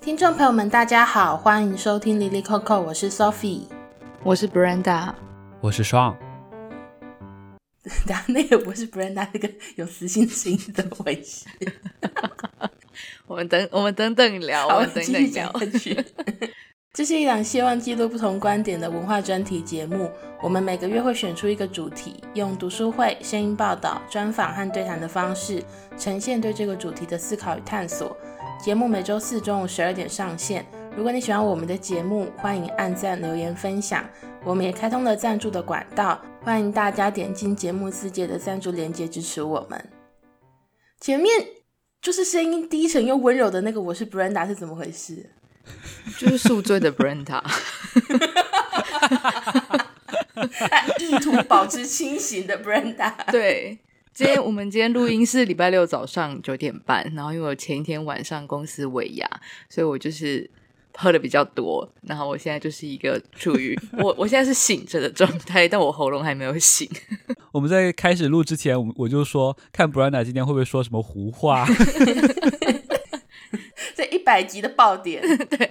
听众朋友们，大家好，欢迎收听 Lily Coco，我是 Sophie，我是 Brenda，我是 Sean。等下那个不是 Brenda，那个有磁性声音的回事。我们等，我们等等聊，我们等等聊。这是一档希望记录不同观点的文化专题节目。我们每个月会选出一个主题，用读书会、声音报道、专访和对谈的方式，呈现对这个主题的思考与探索。节目每周四中午十二点上线。如果你喜欢我们的节目，欢迎按赞、留言、分享。我们也开通了赞助的管道，欢迎大家点进节目自介的赞助链接支持我们。前面就是声音低沉又温柔的那个，我是 Brenda 是怎么回事？就是宿醉的 Brenda，意图保持清醒的 Brenda。对，今天我们今天录音是礼拜六早上九点半，然后因为我前一天晚上公司尾牙，所以我就是喝的比较多，然后我现在就是一个处于 我我现在是醒着的状态，但我喉咙还没有醒。我们在开始录之前，我我就说看 Brenda 今天会不会说什么胡话。这一百集的爆点，对。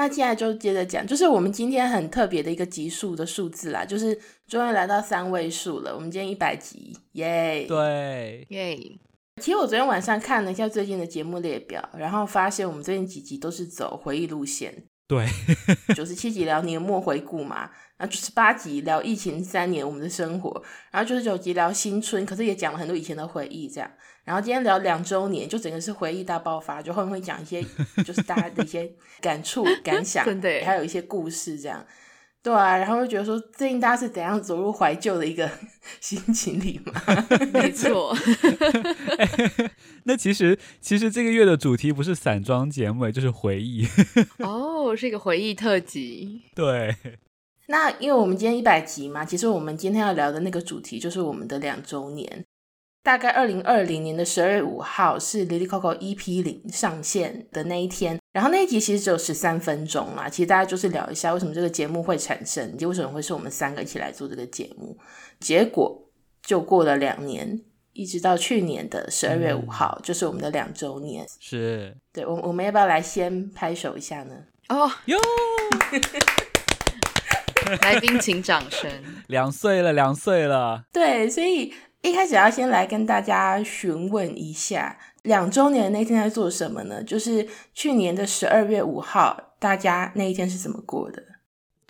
那现在就接着讲，就是我们今天很特别的一个集数的数字啦，就是终于来到三位数了。我们今天一百集，耶！对，耶！其实我昨天晚上看了一下最近的节目列表，然后发现我们最近几集都是走回忆路线。对，九十七集聊年末回顾嘛，然后九十八集聊疫情三年我们的生活，然后九十九集聊新春，可是也讲了很多以前的回忆，这样。然后今天聊两周年，就整个是回忆大爆发，就后面会讲一些就是大家的一些感触 感想，对，还有一些故事这样。对啊，然后就觉得说最近大家是怎样走入怀旧的一个 心情里嘛？没错。那其实其实这个月的主题不是散装节目，就是回忆。哦，是一个回忆特辑。对。那因为我们今天一百集嘛，其实我们今天要聊的那个主题就是我们的两周年。大概二零二零年的十二月五号是 Lily Coco EP 零上线的那一天，然后那一集其实只有十三分钟啦。其实大家就是聊一下为什么这个节目会产生，以及为什么会是我们三个一起来做这个节目。结果就过了两年。一直到去年的十二月五号，嗯，就是我们的两周年。是，对，我我们要不要来先拍手一下呢？哦哟！来宾请掌声。两岁了，两岁了。对，所以一开始要先来跟大家询问一下，两周年那天在做什么呢？就是去年的十二月五号，大家那一天是怎么过的？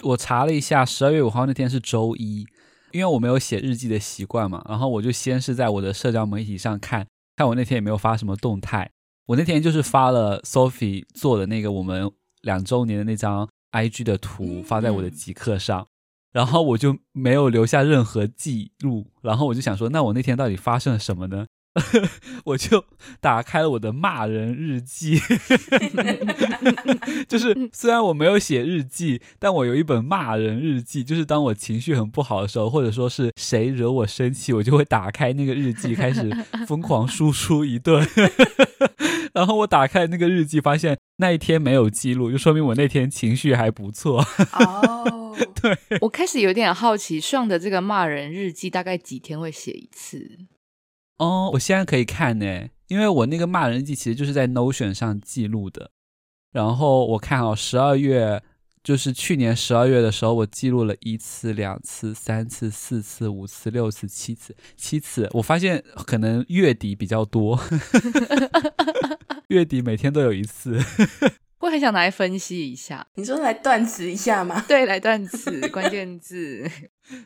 我查了一下，十二月五号那天是周一。因为我没有写日记的习惯嘛，然后我就先是在我的社交媒体上看看我那天也没有发什么动态。我那天就是发了 Sophie 做的那个我们两周年的那张 IG 的图发在我的极客上，然后我就没有留下任何记录。然后我就想说，那我那天到底发生了什么呢？我就打开了我的骂人日记，就是虽然我没有写日记，但我有一本骂人日记。就是当我情绪很不好的时候，或者说是谁惹我生气，我就会打开那个日记，开始疯狂输出一顿。然后我打开那个日记，发现那一天没有记录，就说明我那天情绪还不错。哦，对，我开始有点好奇，上的这个骂人日记大概几天会写一次？哦，我现在可以看呢，因为我那个骂人日记其实就是在 Notion 上记录的。然后我看哦，十二月就是去年十二月的时候，我记录了一次、两次、三次、四次、五次、六次、七次，七次。我发现可能月底比较多，月底每天都有一次。我很想拿来分析一下，你说来断词一下吗？对，来断词，关键字。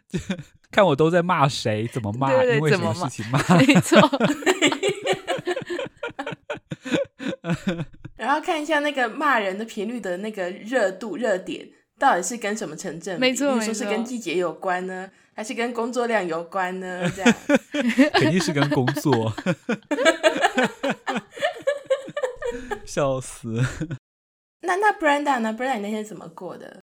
看我都在骂谁，怎么骂，对对对，因为什么事情骂？没错。然后看一下那个骂人的频率的那个热度、热点，到底是跟什么成正比？没错，说是跟季节有关呢，还是跟工作量有关呢？这样肯定是跟工作。笑死。那那 Brenda 呢？Brenda 你那天怎么过的？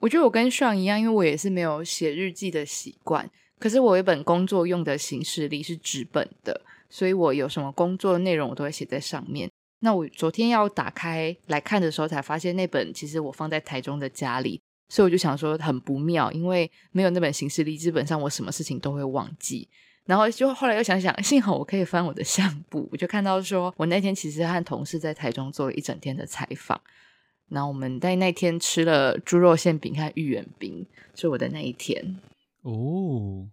我觉得我跟上一样，因为我也是没有写日记的习惯。可是我有一本工作用的行事历是纸本的，所以我有什么工作的内容我都会写在上面。那我昨天要打开来看的时候，才发现那本其实我放在台中的家里，所以我就想说很不妙，因为没有那本行事历，基本上我什么事情都会忘记。然后就后来又想想，幸好我可以翻我的相簿，我就看到说我那天其实和同事在台中做了一整天的采访。然后我们在那天吃了猪肉馅饼和芋圆饼，是我的那一天哦。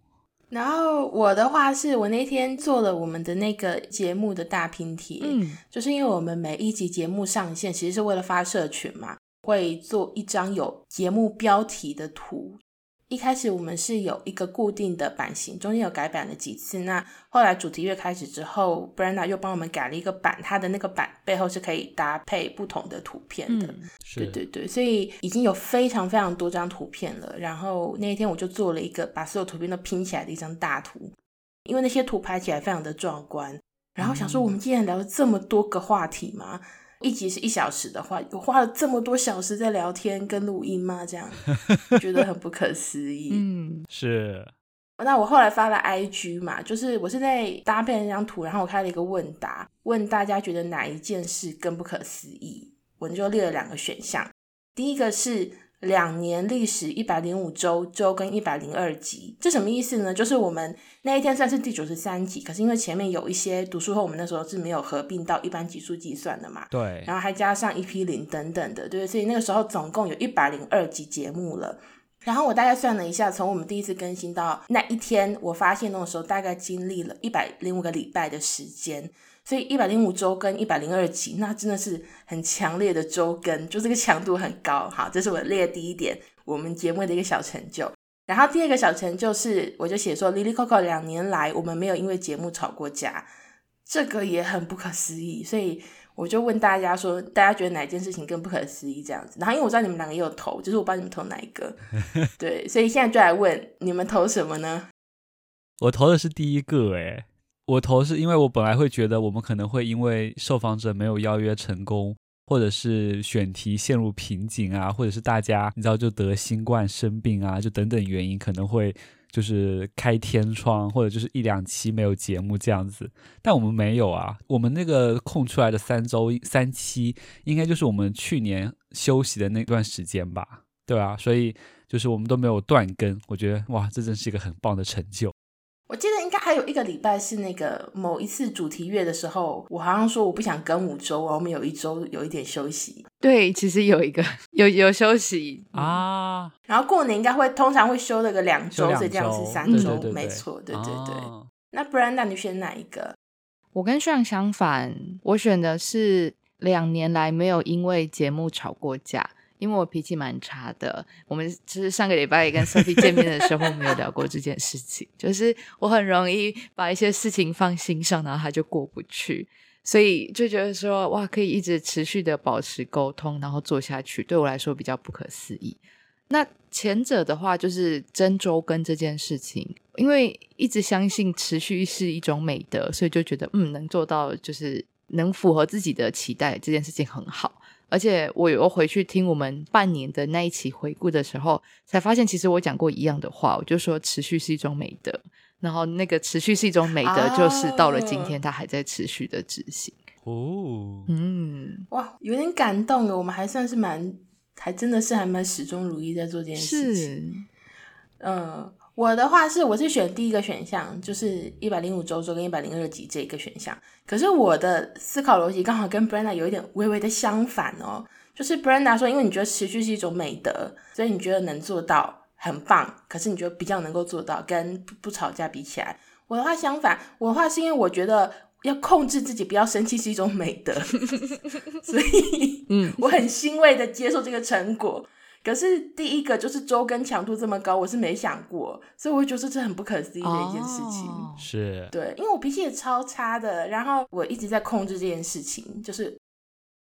然后我的话是我那天做了我们的那个节目的大拼贴，嗯，就是因为我们每一集节目上线，其实是为了发社群嘛，会做一张有节目标题的图。一开始我们是有一个固定的版型，中间有改版了几次。那后来主题乐开始之后，Brenda 又帮我们改了一个版，它的那个版背后是可以搭配不同的图片的。嗯、对对对，所以已经有非常非常多张图片了。然后那一天我就做了一个把所有图片都拼起来的一张大图，因为那些图拍起来非常的壮观。然后想说，我们既然聊了这么多个话题嘛。一集是一小时的话，我花了这么多小时在聊天跟录音吗？这样觉得很不可思议。嗯，是。那我后来发了 IG 嘛，就是我是在搭配那张图，然后我开了一个问答，问大家觉得哪一件事更不可思议？我就列了两个选项，第一个是。两年历史一百零五周，周跟一百零二集，这什么意思呢？就是我们那一天算是第九十三集，可是因为前面有一些读书会，我们那时候是没有合并到一般集数计算的嘛。对。然后还加上一批零等等的，对，所以那个时候总共有一百零二集节目了。然后我大概算了一下，从我们第一次更新到那一天我发现那个时候，大概经历了一百零五个礼拜的时间。所以一百零五周跟一百零二集，那真的是很强烈的周更，就这个强度很高。好，这是我列的第一点，我们节目的一个小成就。然后第二个小成就是，我就写说，Lily Coco 两年来我们没有因为节目吵过架，这个也很不可思议。所以我就问大家说，大家觉得哪件事情更不可思议？这样子。然后因为我知道你们两个也有投，就是我帮你们投哪一个？对，所以现在就来问你们投什么呢？我投的是第一个，诶。我投是因为我本来会觉得我们可能会因为受访者没有邀约成功，或者是选题陷入瓶颈啊，或者是大家你知道就得新冠生病啊，就等等原因可能会就是开天窗，或者就是一两期没有节目这样子。但我们没有啊，我们那个空出来的三周三期，应该就是我们去年休息的那段时间吧？对啊，所以就是我们都没有断更，我觉得哇，这真是一个很棒的成就。我记得应该还有一个礼拜是那个某一次主题月的时候，我好像说我不想跟五周，我们有一周有一点休息。对，其实有一个 有有休息啊，然后过年应该会通常会休了个两周，所以这样是三周，对对对没错，对对对。啊、那不然那你选哪一个？我跟炫相反，我选的是两年来没有因为节目吵过架。因为我脾气蛮差的，我们其实上个礼拜也跟 Sophie 见面的时候，没有聊过这件事情。就是我很容易把一些事情放心上，然后他就过不去，所以就觉得说哇，可以一直持续的保持沟通，然后做下去，对我来说比较不可思议。那前者的话，就是真周跟这件事情，因为一直相信持续是一种美德，所以就觉得嗯，能做到就是能符合自己的期待，这件事情很好。而且我又回去听我们半年的那一期回顾的时候，才发现其实我讲过一样的话，我就说持续是一种美德，然后那个持续是一种美德，就是到了今天，它还在持续的执行。哦，嗯，哇，有点感动了。我们还算是蛮，还真的是还蛮始终如一在做这件事情。嗯。我的话是，我是选第一个选项，就是一百零五周周跟一百零二集这一个选项。可是我的思考逻辑刚好跟 Brenda 有一点微微的相反哦。就是 Brenda 说，因为你觉得持续是一种美德，所以你觉得能做到很棒。可是你觉得比较能够做到，跟不，不吵架比起来，我的话相反。我的话是因为我觉得要控制自己不要生气是一种美德，所以嗯，我很欣慰的接受这个成果。可是第一个就是周更强度这么高，我是没想过，所以我会觉得这很不可思议的一件事情。哦、是，对，因为我脾气也超差的，然后我一直在控制这件事情，就是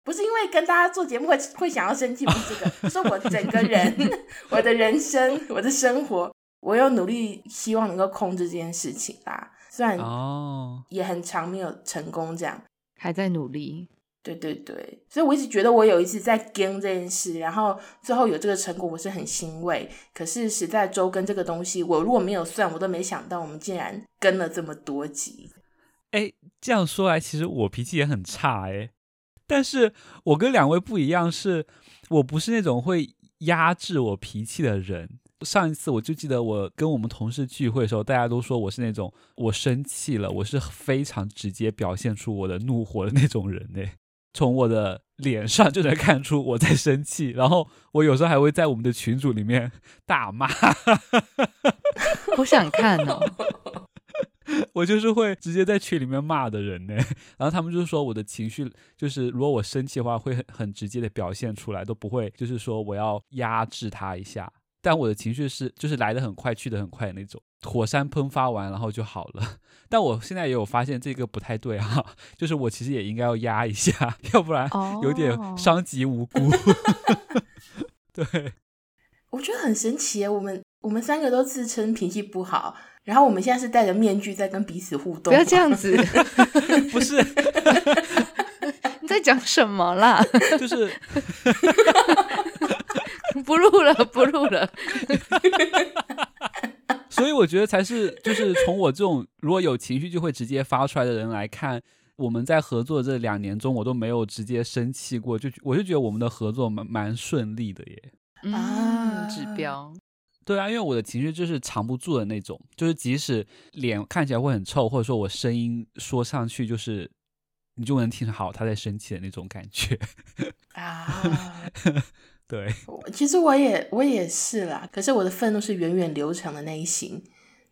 不是因为跟大家做节目会会想要生气，不是这个，是我整个人、我的人生、我的生活，我有努力希望能够控制这件事情啦。虽然哦，也很长没有成功，这样还在努力。对对对，所以我一直觉得我有一次在跟这件事，然后最后有这个成果，我是很欣慰。可是实在周更这个东西，我如果没有算，我都没想到我们竟然跟了这么多集。哎，这样说来，其实我脾气也很差哎，但是我跟两位不一样是，我不是那种会压制我脾气的人，上一次我就记得我跟我们同事聚会的时候，大家都说我是那种我生气了，我是非常直接表现出我的怒火的那种人呢。从我的脸上就能看出我在生气，然后我有时候还会在我们的群组里面大骂。好想看哦。我就是会直接在群里面骂的人呢，然后他们就是说我的情绪就是，如果我生气的话，会很很直接的表现出来，都不会就是说我要压制他一下。但我的情绪是就是来的很快，去的很快那种，火山喷发完然后就好了。但我现在也有发现这个不太对哈，就是我其实也应该要压一下，要不然有点伤及无辜。Oh. 对，我觉得很神奇耶，我们我们三个都自称脾气不好。然后我们现在是戴着面具在跟彼此互动，不要这样子，不是你在讲什么啦？就是不录了，不录了。所以我觉得才是，就是从我这种如果有情绪就会直接发出来的人来看，我们在合作这两年中，我都没有直接生气过，就我就觉得我们的合作蛮蛮顺利的耶。嗯，指标。对啊，因为我的情绪就是藏不住的那种，就是即使脸看起来会很臭，或者说我声音说上去就是你就能听好他在生气的那种感觉啊。对，其实我也我也是啦，可是我的愤怒是源远流长的那一型，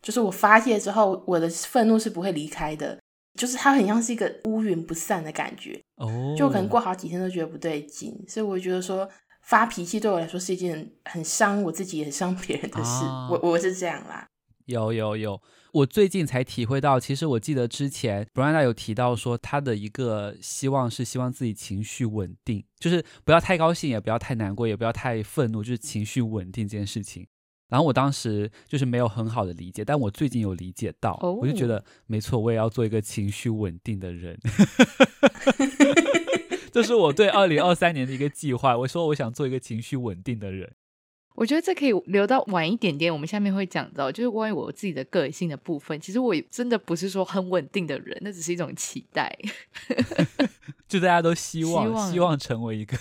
就是我发泄之后，我的愤怒是不会离开的，就是它很像是一个乌云不散的感觉哦，就可能过好几天都觉得不对劲，所以我觉得说。发脾气对我来说是一件很伤我自己很伤别人的事，啊、我我是这样啦。有有有，我最近才体会到，其实我记得之前 Brenda 有提到说，他的一个希望是希望自己情绪稳定，就是不要太高兴，也不要太难过，也不要太愤怒，就是情绪稳定这件事情。然后我当时就是没有很好的理解，但我最近有理解到，哦、我就觉得没错，我也要做一个情绪稳定的人。这是我对二零二三年的一个计划。我说我想做一个情绪稳定的人。我觉得这可以留到晚一点点，我们下面会讲到，就是关于我自己的个性的部分。其实我也真的不是说很稳定的人，那只是一种期待。就大家都希望希望，希望成为一个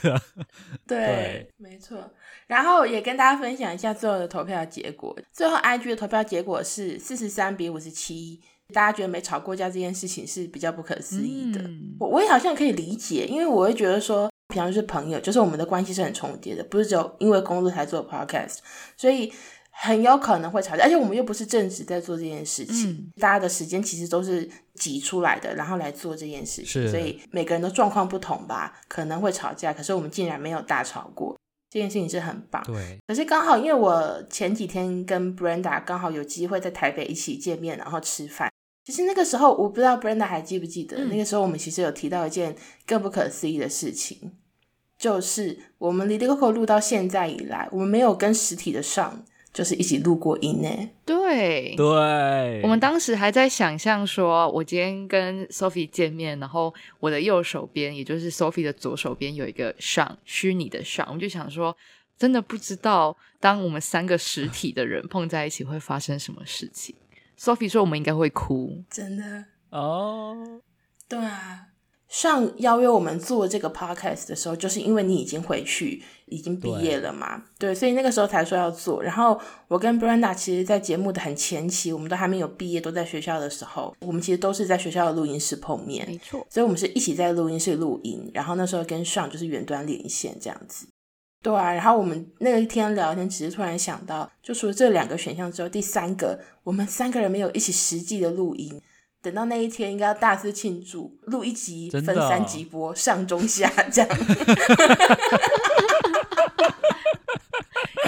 对，对，没错。然后也跟大家分享一下最后的投票结果。最后 IG 的投票结果是四十三比五十七。大家觉得没吵过架这件事情是比较不可思议的，嗯、我我也好像可以理解，因为我会觉得说，平常就是朋友，就是我们的关系是很重叠的，不是只有因为工作才做 podcast，所以很有可能会吵架，而且我们又不是正职在做这件事情，嗯、大家的时间其实都是挤出来的，然后来做这件事情，所以每个人的状况不同吧，可能会吵架，可是我们竟然没有大吵过，这件事情是很棒。对，可是刚好因为我前几天跟 Brenda 刚好有机会在台北一起见面，然后吃饭。其实那个时候，我不知道 Brenda 还记不记得，嗯、那个时候我们其实有提到一件更不可思议的事情，就是我们 Lily Coco 录到现在以来，我们没有跟实体的 Sean 就是一起录过音呢。对对，我们当时还在想象说，我今天跟 Sophie 见面，然后我的右手边，也就是 Sophie 的左手边有一个 Sean，虚拟的 Sean，我们就想说，真的不知道当我们三个实体的人碰在一起会发生什么事情。Sophie 说：“我们应该会哭，真的哦。Oh. 对啊，上邀约我们做这个 podcast 的时候，就是因为你已经回去，已经毕业了嘛。对，对，所以那个时候才说要做。然后我跟 Brenda 其实，在节目的很前期，我们都还没有毕业，都在学校的时候，我们其实都是在学校的录音室碰面，没错。所以我们是一起在录音室录音，然后那时候跟上就是远端连线这样子。”对啊，然后我们那一天聊天，只是突然想到，就除了这两个选项之后，第三个，我们三个人没有一起实际的录音。等到那一天，应该要大肆庆祝，录一集分三集播，哦、上中下 这样。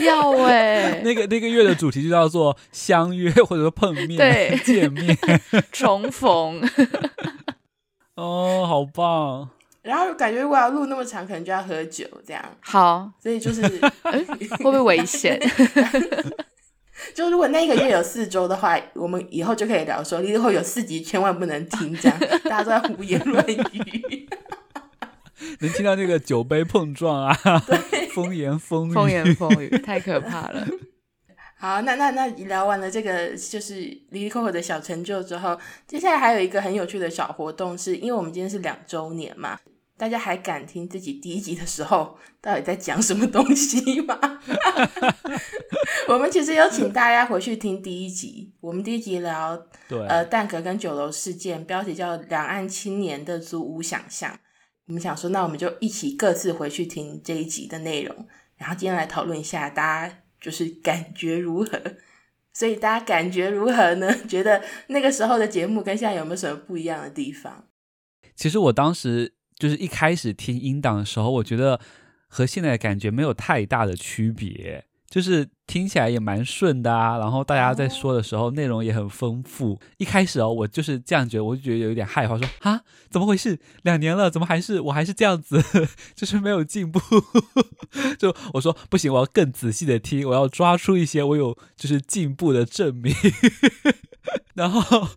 要哎，那个那个月的主题就叫做相约或者说碰面，对，见面，重逢。哦，好棒。然后感觉如果要录那么长，可能就要喝酒这样。好，所以就是会不会危险？就如果那一个月有四周的话，我们以后就可以聊说，以后有四集千万不能听，这样 大家都在胡言乱语。能听到那个酒杯碰撞啊，对风言风语，风言风语，太可怕了。好，那那那聊完了这个就是 Lily Coco 的小成就之后，接下来还有一个很有趣的小活动是，是因为我们今天是两周年嘛。大家还敢听自己第一集的时候 到底在讲什么东西吗？我们其实有请大家回去听第一集，我们第一集聊对呃蛋壳跟酒楼事件，标题叫《两岸青年的租屋想象》。我们想说，那我们就一起各自回去听这一集的内容，然后今天来讨论一下，大家就是感觉如何？所以大家感觉如何呢？觉得那个时候的节目跟现在有没有什么不一样的地方？其实我当时。就是一开始听音档的时候，我觉得和现在的感觉没有太大的区别，就是听起来也蛮顺的啊。然后大家在说的时候，内容也很丰富。一开始哦，我就是这样觉得，我就觉得有点害怕，说啊，怎么回事？两年了，怎么还是我还是这样子，就是没有进步。就我说不行，我要更仔细的听，我要抓出一些我有就是进步的证明。然后。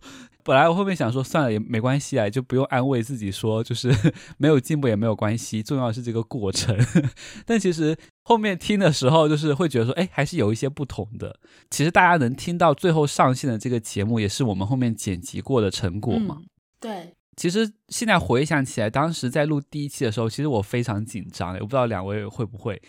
本来我后面想说算了也没关系啊，就不用安慰自己说就是 没有进步也没有关系，重要的是这个过程。但其实后面听的时候，就是会觉得说，哎，还是有一些不同的。其实大家能听到最后上线的这个节目，也是我们后面剪辑过的成果嘛。嗯，对。其实现在回想起来，当时在录第一期的时候，其实我非常紧张，我不知道两位会不会。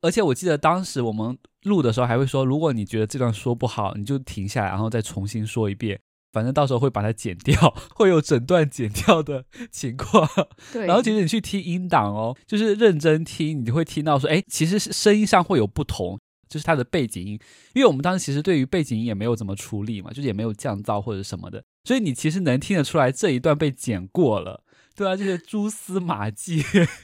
而且我记得当时我们录的时候还会说，如果你觉得这段说不好，你就停下来，然后再重新说一遍。反正到时候会把它剪掉，会有整段剪掉的情况。对，然后其实你去听音档哦，就是认真听，你就会听到说，哎，其实声音上会有不同，就是它的背景音。因为我们当时其实对于背景音也没有怎么处理嘛，就是也没有降噪或者什么的，所以你其实能听得出来这一段被剪过了，对啊，这些蛛丝马迹，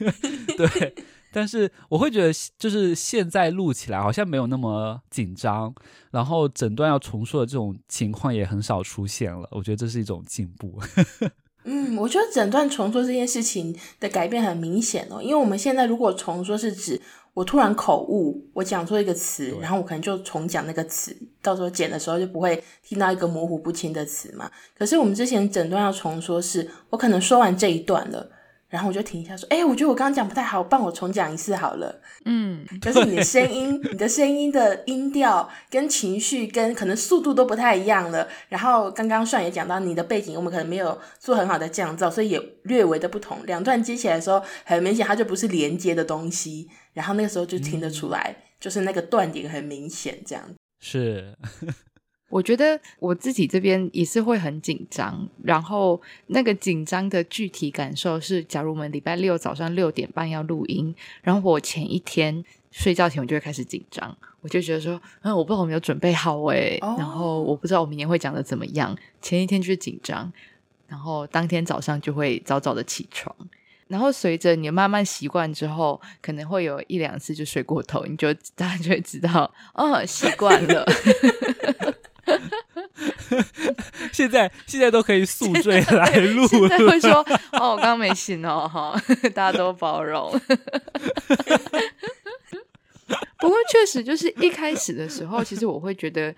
对。但是我会觉得，就是现在录起来好像没有那么紧张，然后整段要重说的这种情况也很少出现了。我觉得这是一种进步。嗯，我觉得整段重说这件事情的改变很明显哦，因为我们现在如果重说是指我突然口误，我讲错一个词，然后我可能就重讲那个词，到时候剪的时候就不会听到一个模糊不清的词嘛。可是我们之前整段要重说是，我可能说完这一段了。然后我就停一下，说：“哎，我觉得我刚刚讲不太好，帮我重讲一次好了。”嗯，就是你的声音，你的声音的音调跟情绪跟可能速度都不太一样了。然后刚刚算也讲到你的背景，我们可能没有做很好的降噪，所以也略微的不同。两段接起来的时候，很明显它就不是连接的东西。然后那个时候就听得出来，嗯、就是那个断点很明显，这样是。我觉得我自己这边也是会很紧张，然后那个紧张的具体感受是，假如我们礼拜六早上六点半要录音，然后我前一天睡觉前我就会开始紧张，我就觉得说，嗯，我不知道我没有准备好诶，oh. 然后我不知道我明天会讲的怎么样，前一天就是紧张，然后当天早上就会早早的起床，然后随着你慢慢习惯之后，可能会有一两次就睡过头，你就大家就会知道，哦，习惯了。现在现在都可以宿醉来录了，会说哦，我刚刚没醒哦，哈，大家都包容。不过确实就是一开始的时候，其实我会觉得，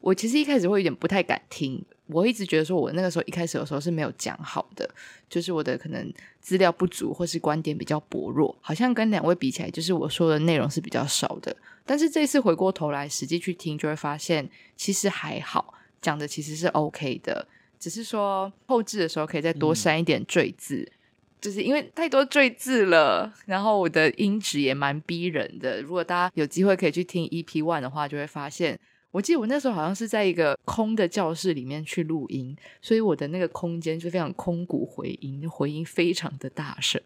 我其实一开始会有点不太敢听。我一直觉得说，我那个时候一开始的时候是没有讲好的，就是我的可能资料不足，或是观点比较薄弱，好像跟两位比起来，就是我说的内容是比较少的。但是这次回过头来实际去听，就会发现其实还好。讲的其实是 OK 的，只是说后置的时候可以再多删一点赘字，嗯、就是因为太多赘字了。然后我的音质也蛮逼人的。如果大家有机会可以去听 EP One 的话，就会发现，我记得我那时候好像是在一个空的教室里面去录音，所以我的那个空间就非常空谷回音，回音非常的大声。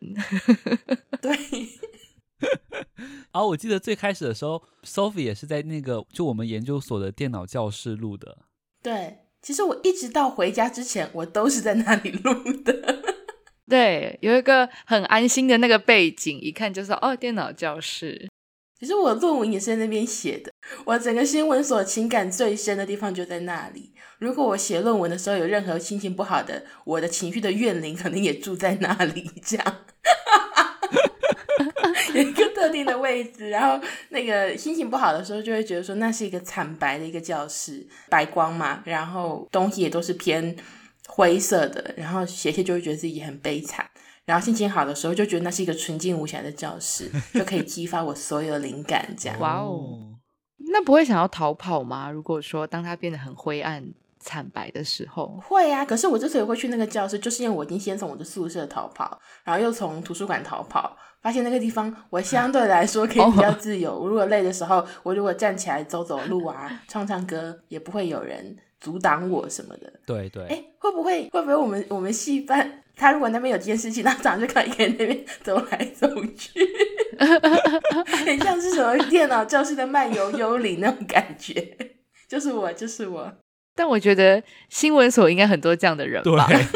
对。然后我记得最开始的时候，Sophie 也是在那个就我们研究所的电脑教室录的。对，其实我一直到回家之前，我都是在那里录的。对，有一个很安心的那个背景，一看就是哦，电脑教室。其实我论文也是在那边写的，我整个新闻所情感最深的地方就在那里。如果我写论文的时候有任何心情不好的，我的情绪的怨灵可能也住在那里，这样。有 一个特定的位置，然后那个心情不好的时候，就会觉得说那是一个惨白的一个教室，白光嘛，然后东西也都是偏灰色的，然后写写就会觉得自己很悲惨，然后心情好的时候就觉得那是一个纯净无瑕的教室，就可以激发我所有灵感，这样。哇哦，那不会想要逃跑吗？如果说当它变得很灰暗惨白的时候。会啊，可是我之所以会去那个教室，就是因为我已经先从我的宿舍逃跑，然后又从图书馆逃跑，发现那个地方我相 对来说可以比较自由。我如果累的时候，我如果站起来走走路啊，唱唱歌，也不会有人阻挡我什么的。对对。哎，会不会会不会我们我们戏班他如果那边有件事情，他早上就看一个人那边走来走去，很像是什么电脑教室的漫游幽灵那种感觉。就是我，就是我。但我觉得新闻所应该很多这样的人吧。对，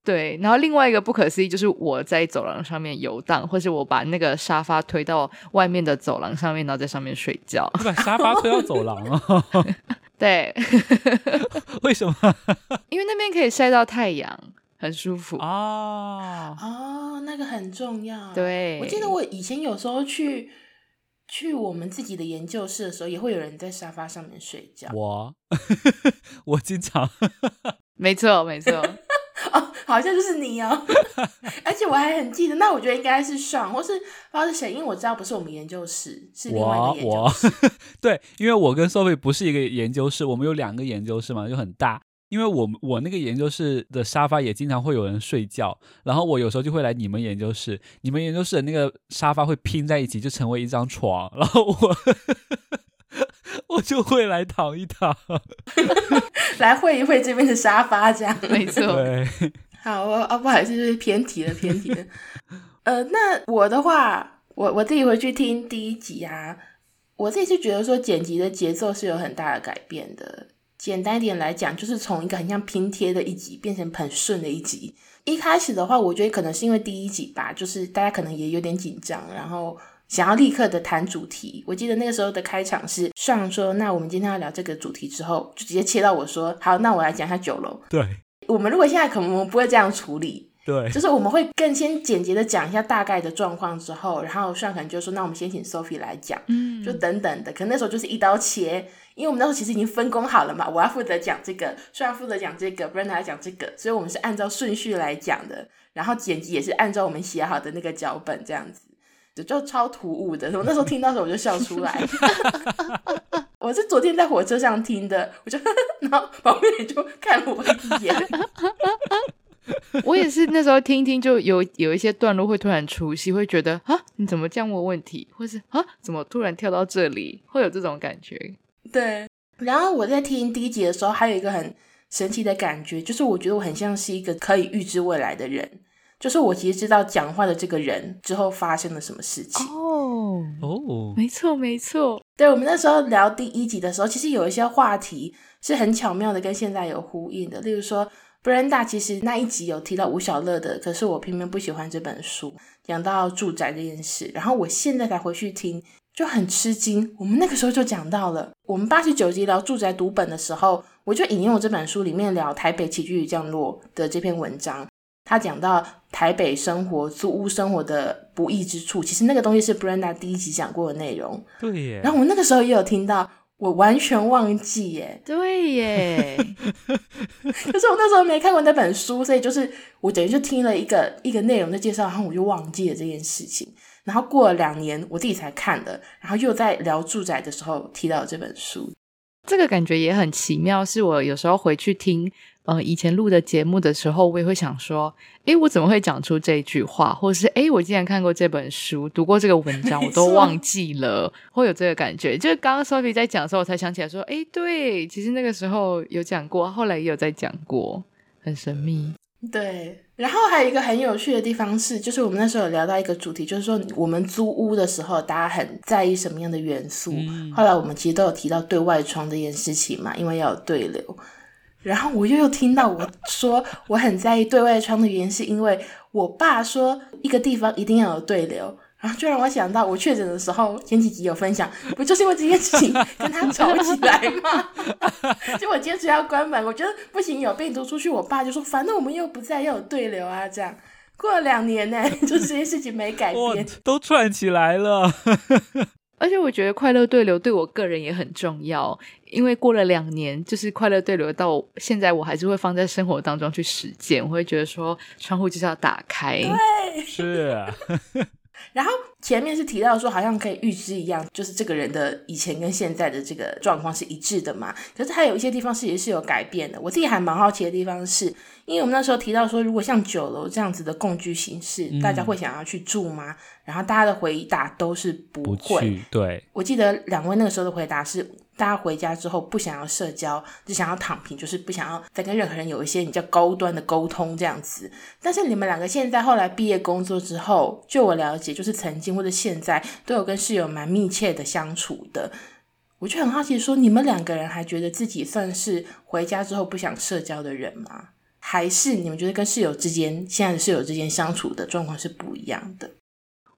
对。然后另外一个不可思议就是我在走廊上面游荡，或是我把那个沙发推到外面的走廊上面，然后在上面睡觉。你把沙发推到走廊哦？对。为什么？因为那边可以晒到太阳。很舒服啊哦，那个很重要。对，我记得我以前有时候去去我们自己的研究室的时候，也会有人在沙发上面睡觉。我 我经常，没错没错 哦，好像就是你哦。而且我还很记得，那我觉得应该是爽，或是不知道是谁，因为我知道不是我们研究室，是另外一个研究室。我我对，因为我跟 Sophie 不是一个研究室，我们有两个研究室嘛，就很大。因为我我那个研究室的沙发也经常会有人睡觉，然后我有时候就会来你们研究室，你们研究室的那个沙发会拼在一起，就成为一张床，然后我 我就会来躺一躺，来会一会这边的沙发，这样 没错。对，好啊，啊，不好意思，就是偏题了，偏题了。呃，那我的话，我我自己回去听第一集啊，我自己是觉得说剪辑的节奏是有很大的改变的。简单一点来讲，就是从一个很像拼贴的一集变成很顺的一集。一开始的话，我觉得可能是因为第一集吧，就是大家可能也有点紧张，然后想要立刻的谈主题。我记得那个时候的开场是上说：“那我们今天要聊这个主题。”之后就直接切到我说：“好，那我来讲一下酒楼。”对，我们如果现在可能我们不会这样处理，对，就是我们会更先简洁的讲一下大概的状况之后，然后上可能就说：“那我们先请 Sophie 来讲。”嗯，就等等的，可能那时候就是一刀切。因为我们那时候其实已经分工好了嘛，我要负责讲这个，虽然负责讲这个，不然他要讲这个，所以我们是按照顺序来讲的，然后剪辑也是按照我们写好的那个脚本这样子，就就超突兀的。我那时候听到的时候我就笑出来，我是昨天在火车上听的，我就 然后旁边就看了我一眼，我也是那时候听一听就有有一些段落会突然出戏，会觉得啊你怎么这样问问题，或是啊怎么突然跳到这里，会有这种感觉。对，然后我在听第一集的时候，还有一个很神奇的感觉，就是我觉得我很像是一个可以预知未来的人，就是我其实知道讲话的这个人之后发生了什么事情。哦哦，没错没错。对，我们那时候聊第一集的时候，其实有一些话题是很巧妙的跟现在有呼应的，例如说，Brenda 其实那一集有提到吴小乐的，可是我偏偏不喜欢这本书，讲到住宅这件事，然后我现在才回去听。就很吃惊，我们那个时候就讲到了，我们八十九集聊住宅读本的时候，我就引用这本书里面聊台北起居与降落的这篇文章，他讲到台北生活、租屋生活的不易之处，其实那个东西是 Brenda 第一集讲过的内容。对耶。然后我那个时候也有听到，我完全忘记耶。对耶。可是我那时候没看过那本书，所以就是我等于就听了一个一个内容的介绍，然后我就忘记了这件事情。然后过了两年，我自己才看的，然后又在聊住宅的时候提到这本书，这个感觉也很奇妙。是我有时候回去听，呃，以前录的节目的时候，我也会想说，诶，我怎么会讲出这句话？或是，诶，我竟然看过这本书，读过这个文 章，我都忘记了，会有这个感觉。就是刚刚 Sophie 在讲的时候，我才想起来说，诶，对，其实那个时候有讲过，后来也有在讲过，很神秘。对，然后还有一个很有趣的地方是，就是我们那时候有聊到一个主题，就是说我们租屋的时候，大家很在意什么样的元素。嗯、后来我们其实都有提到对外窗这件事情嘛，因为要有对流。然后我又又听到我说我很在意对外窗的原因，是因为我爸说一个地方一定要有对流。然后就让我想到，我确诊的时候前几集有分享，不就是因为这件事情跟他吵起来吗？就我坚持要关门，我觉得不行，有病毒出去，我爸就说，反正我们又不在，要有对流啊，这样过了两年呢，就这件事情没改变，都串起来了。而且我觉得快乐对流对我个人也很重要，因为过了两年，就是快乐对流到现在，我还是会放在生活当中去实践。我会觉得说，窗户就是要打开，对，是。然后前面是提到说，好像可以预知一样，就是这个人的以前跟现在的这个状况是一致的嘛。可是还有一些地方是也是有改变的。我自己还蛮好奇的地方是，因为我们那时候提到说，如果像酒楼这样子的共居形式，嗯、大家会想要去住吗？然后大家的回答都是不会。不，对，我记得两位那个时候的回答是。大家回家之后不想要社交，只想要躺平，就是不想要再跟任何人有一些比较高端的沟通这样子。但是你们两个现在后来毕业工作之后，就我了解，就是曾经或者现在都有跟室友蛮密切的相处的。我就很好奇说，你们两个人还觉得自己算是回家之后不想社交的人吗？还是你们觉得跟室友之间，现在的室友之间相处的状况是不一样的？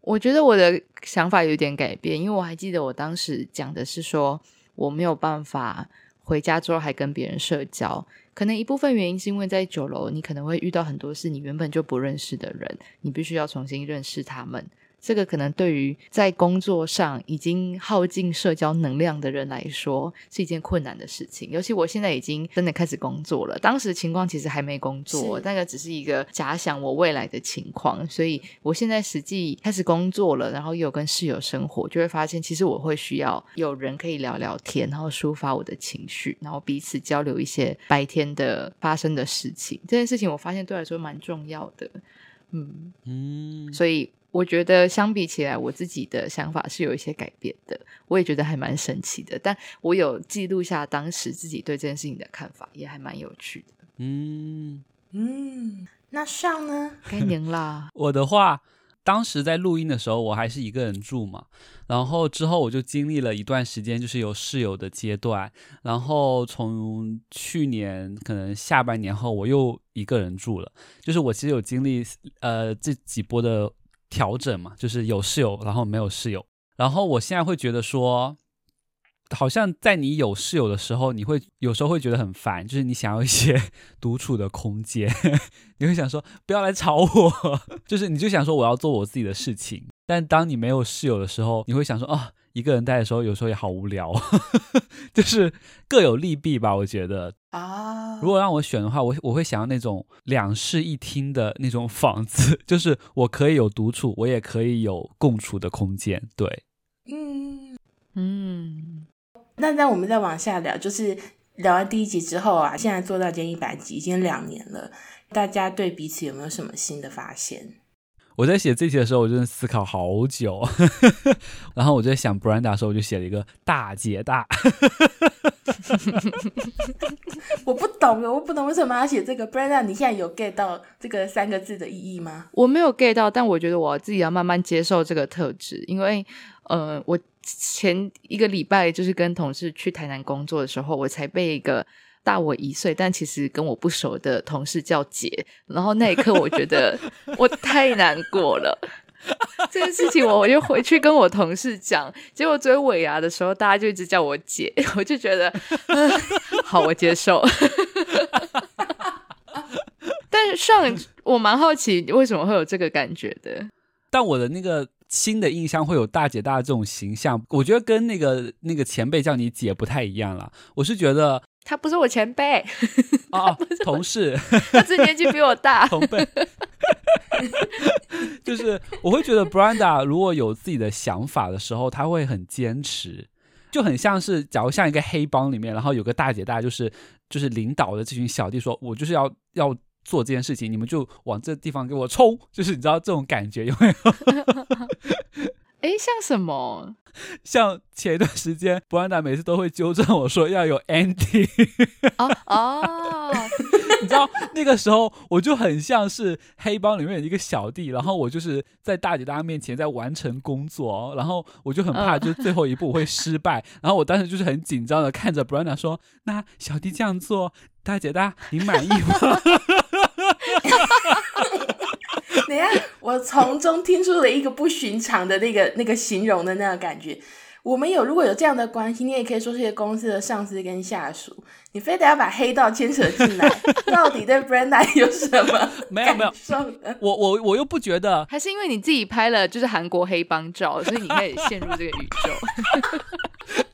我觉得我的想法有点改变，因为我还记得我当时讲的是说。我没有办法回家之后还跟别人社交，可能一部分原因是因为在酒楼，你可能会遇到很多是你原本就不认识的人，你必须要重新认识他们。这个可能对于在工作上已经耗尽社交能量的人来说是一件困难的事情。尤其我现在已经真的开始工作了，当时情况其实还没工作，那个只是一个假想我未来的情况。所以我现在实际开始工作了，然后又有跟室友生活，就会发现其实我会需要有人可以聊聊天，然后抒发我的情绪，然后彼此交流一些白天的发生的事情。这件事情我发现对我来说蛮重要的。嗯嗯，所以。我觉得相比起来，我自己的想法是有一些改变的。我也觉得还蛮神奇的，但我有记录下当时自己对这件事情的看法，也还蛮有趣的。嗯嗯，那上呢？该您啦。我的话，当时在录音的时候，我还是一个人住嘛。然后之后我就经历了一段时间，就是有室友的阶段。然后从去年可能下半年后，我又一个人住了。就是我其实有经历呃这几波的。调整嘛，就是有室友，然后没有室友。然后我现在会觉得说，好像在你有室友的时候，你会有时候会觉得很烦，就是你想要一些 独处的空间，你会想说不要来吵我，就是你就想说我要做我自己的事情。但当你没有室友的时候，你会想说哦。一个人待的时候，有时候也好无聊，就是各有利弊吧。我觉得啊，如果让我选的话，我我会想要那种两室一厅的那种房子，就是我可以有独处，我也可以有共处的空间。对，嗯嗯。那那我们再往下聊，就是聊完第一集之后啊，现在做到今天一百集，已经两年了，大家对彼此有没有什么新的发现？我在写这题的时候，我真的思考好久，然后我在想 Brenda 的时候，我就写了一个大姐大。我不懂，我不懂为什么要写这个。Brenda，你现在有 get 到这个三个字的意义吗？我没有 get 到，但我觉得我自己要慢慢接受这个特质，因为呃，我前一个礼拜就是跟同事去台南工作的时候，我才被一个。大我一岁，但其实跟我不熟的同事叫姐，然后那一刻我觉得 我太难过了。这件事情我我就回去跟我同事讲，结果追尾牙的时候，大家就一直叫我姐，我就觉得，嗯，好，我接受。但是上我蛮好奇为什么会有这个感觉的。但我的那个新的印象会有大姐大这种形象，我觉得跟那个那个前辈叫你姐不太一样了。我是觉得。他不是我前辈，哦，同事，他是年纪比我大，同辈。就是我会觉得 Brenda 如果有自己的想法的时候，他会很坚持，就很像是假如像一个黑帮里面，然后有个大姐大，就是就是领导的这群小弟说，我就是要要做这件事情，你们就往这地方给我冲，就是你知道这种感觉有没有？哎，像什么？像前一段时间，布兰达每次都会纠正我说要有 ending。哦哦，你知道那个时候我就很像是黑帮里面的一个小弟，然后我就是在大姐大家面前在完成工作，然后我就很怕，就最后一步我会失败。然后我当时就是很紧张的看着布兰达说：“那小弟这样做，大姐大您满意吗？”等下，我从中听出了一个不寻常的那个 那个形容的那个感觉。我们有如果有这样的关系，你也可以说是一个公司的上司跟下属，你非得要把黑道牵扯进来，到底对 Brenda 有什么？没有没有，我我我又不觉得，还是因为你自己拍了就是韩国黑帮照，所以你应该也陷入这个宇宙。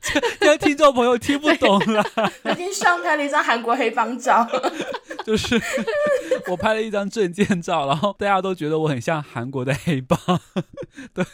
现在听众朋友听不懂了。最近上拍了一张韩国黑帮照，就是我拍了一张证件照，然后大家都觉得我很像韩国的黑帮。对，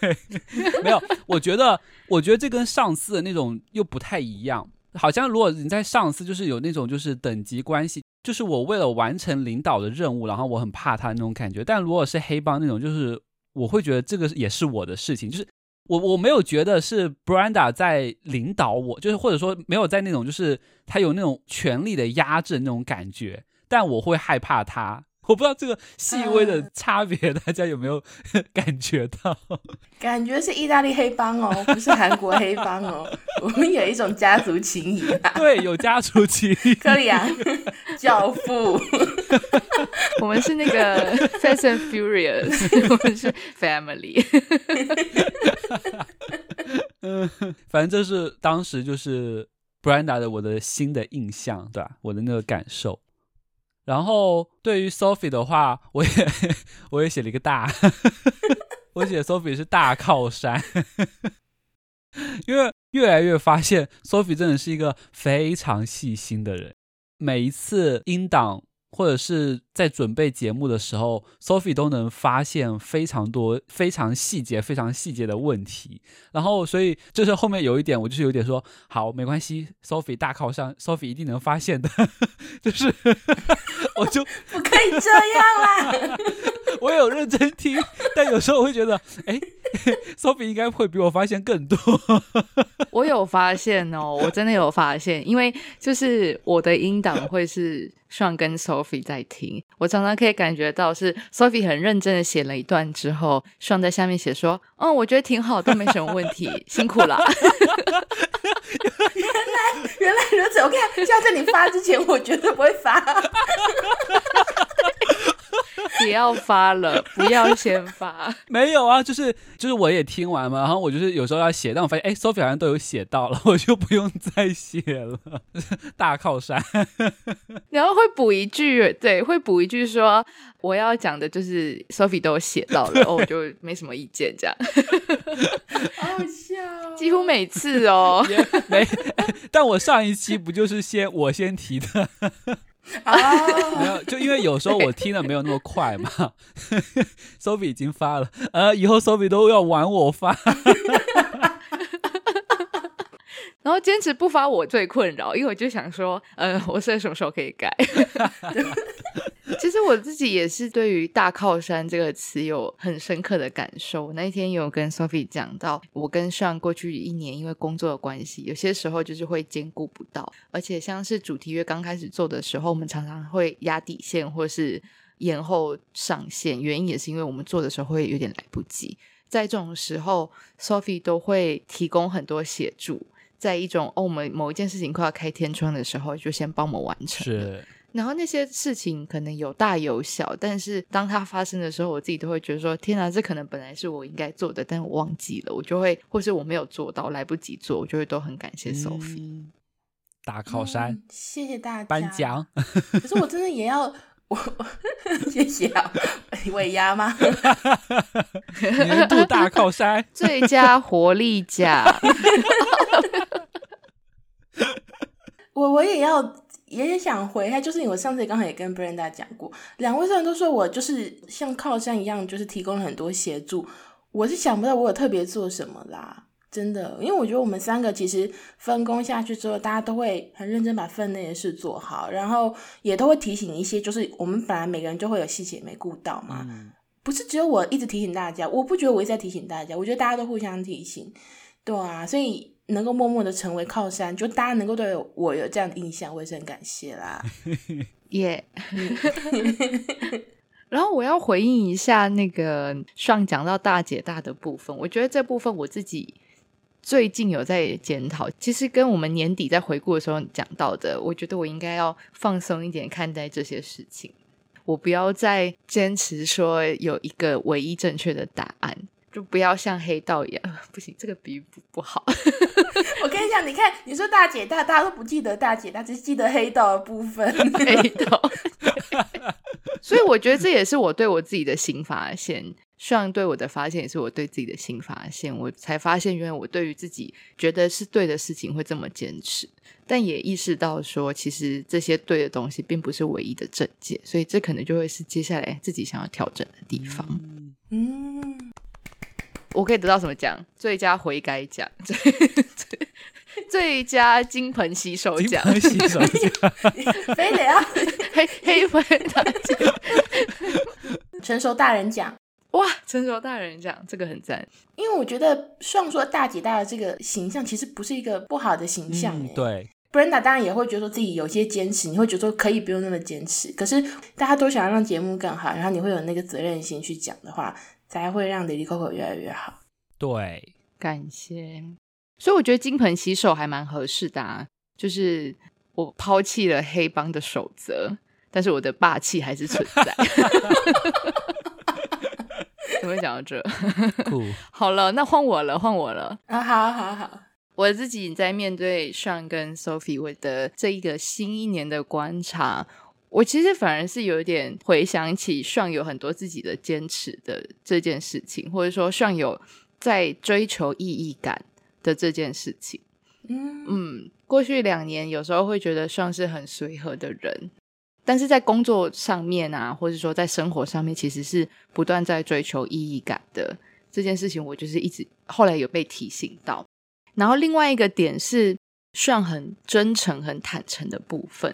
没有，我觉得，我觉得这跟上司的那种又不太一样。好像如果你在上司，就是有那种就是等级关系，就是我为了完成领导的任务，然后我很怕他那种感觉。但如果是黑帮那种，就是我会觉得这个也是我的事情，就是。我我没有觉得是 Brenda 在领导我，就是或者说没有在那种就是他有那种权力的压制那种感觉，但我会害怕他。我不知道这个细微的差别，大家有没有 感觉到？感觉是意大利黑帮哦，不是韩国黑帮哦。我们有一种家族情谊啊。对，有家族情谊。柯里昂教父。我们是那个 Fast and Furious，我们是 Family。嗯，反正这是当时就是 Brenda 的我的新的印象，对吧？我的那个感受。然后对于 Sophie 的话，我也 我也写了一个大，我写 Sophie 是大靠山，因为越来越发现 Sophie 真的是一个非常细心的人，每一次英党。或者是在准备节目的时候，Sophie 都能发现非常多、非常细节、非常细节的问题。然后，所以就是后面有一点，我就是有点说，好，没关系，Sophie 大靠上，Sophie 一定能发现的。就是，我就 不可以这样啦。我有认真听，但有时候我会觉得，哎，Sophie 应该会比我发现更多。我有发现哦，我真的有发现，因为就是我的音档会是。上跟 Sophie 在听，我常常可以感觉到是 Sophie 很认真的写了一段之后上在下面写说：“哦，我觉得挺好，都没什么问题，辛苦了。”原来原来如此，我看下次你发之前，我绝对不会发。不要发了，不要先发。没有啊，就是就是我也听完嘛，然后我就是有时候要写，但我发现哎，Sophie 好像都有写到了，我就不用再写了。大靠山，然后会补一句，对，会补一句说我要讲的就是 Sophie 都有写到了，哦，我就没什么意见这样。好好笑哦，几乎每次哦，没，但我上一期不就是先我先提的。啊，没有，就因为有时候我听的没有那么快嘛。Sophie 已经发了，呃，以后 Sophie 都要晚我发，然后坚持不发我最困扰，因为我就想说，呃，我是在什么时候可以改？其实我自己也是对于“大靠山”这个词有很深刻的感受。那一天有跟 Sophie 讲到，我跟上过去一年因为工作的关系，有些时候就是会兼顾不到，而且像是主题乐刚开始做的时候，我们常常会压底线或是延后上线，原因也是因为我们做的时候会有点来不及。在这种时候，Sophie 都会提供很多协助，在一种哦，我们某一件事情快要开天窗的时候，就先帮我们完成。是。然后那些事情可能有大有小，但是当它发生的时候，我自己都会觉得说：“天哪，这可能本来是我应该做的，但我忘记了。”我就会，或是我没有做到，来不及做，我就会都很感谢 Sophie。嗯、大靠山、嗯，谢谢大家颁奖。可是我真的也要我 谢谢啊，尾牙吗？年度大靠山，最佳活力奖。我我也要。也想回，他就是因为我上次刚好也跟 Brenda 讲过，两位虽然都说我就是像靠山一样，就是提供了很多协助，我是想不到我有特别做什么啦，真的，因为我觉得我们三个其实分工下去之后，大家都会很认真把分内的事做好，然后也都会提醒一些，就是我们本来每个人就会有细节没顾到嘛，嗯、不是只有我一直提醒大家，我不觉得我一直在提醒大家，我觉得大家都互相提醒，对啊，所以。能够默默的成为靠山，就大家能够对我有这样的印象，我也是很感谢啦。耶。Yeah. 然后我要回应一下那个上讲到大姐大的部分，我觉得这部分我自己最近有在检讨。其实跟我们年底在回顾的时候讲到的，我觉得我应该要放松一点看待这些事情，我不要再坚持说有一个唯一正确的答案。就不要像黑道一样，不行，这个比喻不不好。我跟你讲，你看，你说大姐大，大家都不记得大姐大，只记得黑道的部分。黑道。所以我觉得这也是我对我自己的新发现。Sean 对我的发现，也是我对自己的新发现。我才发现，原来我对于自己觉得是对的事情会这么坚持，但也意识到说，其实这些对的东西并不是唯一的正解。所以这可能就会是接下来自己想要调整的地方。嗯，我可以得到什么奖？最佳悔改奖。最最佳金盆洗手奖，洗手奖，非得要 黑黑粉大奖，成熟大人奖，哇，成熟大人奖，这个很赞。因为我觉得上说大姐大的这个形象，其实不是一个不好的形象。嗯、对，Brenda 当然也会觉得说自己有些坚持，你会觉得说可以不用那么坚持。可是大家都想要让节目更好，然后你会有那个责任心去讲的话，才会让 Lily Coco 越来越好。对，感谢。所以我觉得金盆洗手还蛮合适的啊，就是我抛弃了黑帮的守则，但是我的霸气还是存在。怎么会讲到这？酷 好了，那换我了，换我了啊！好好好，我自己在面对 Sean 跟 Sophie 我的这一个新一年的观察，我其实反而是有点回想起 Sean 有很多自己的坚持的这件事情，或者说 Sean 有在追求意义感。的这件事情，嗯嗯，过去两年有时候会觉得算是很随和的人，但是在工作上面啊，或者说在生活上面，其实是不断在追求意义感的这件事情，我就是一直后来有被提醒到。然后另外一个点是，算很真诚、很坦诚的部分，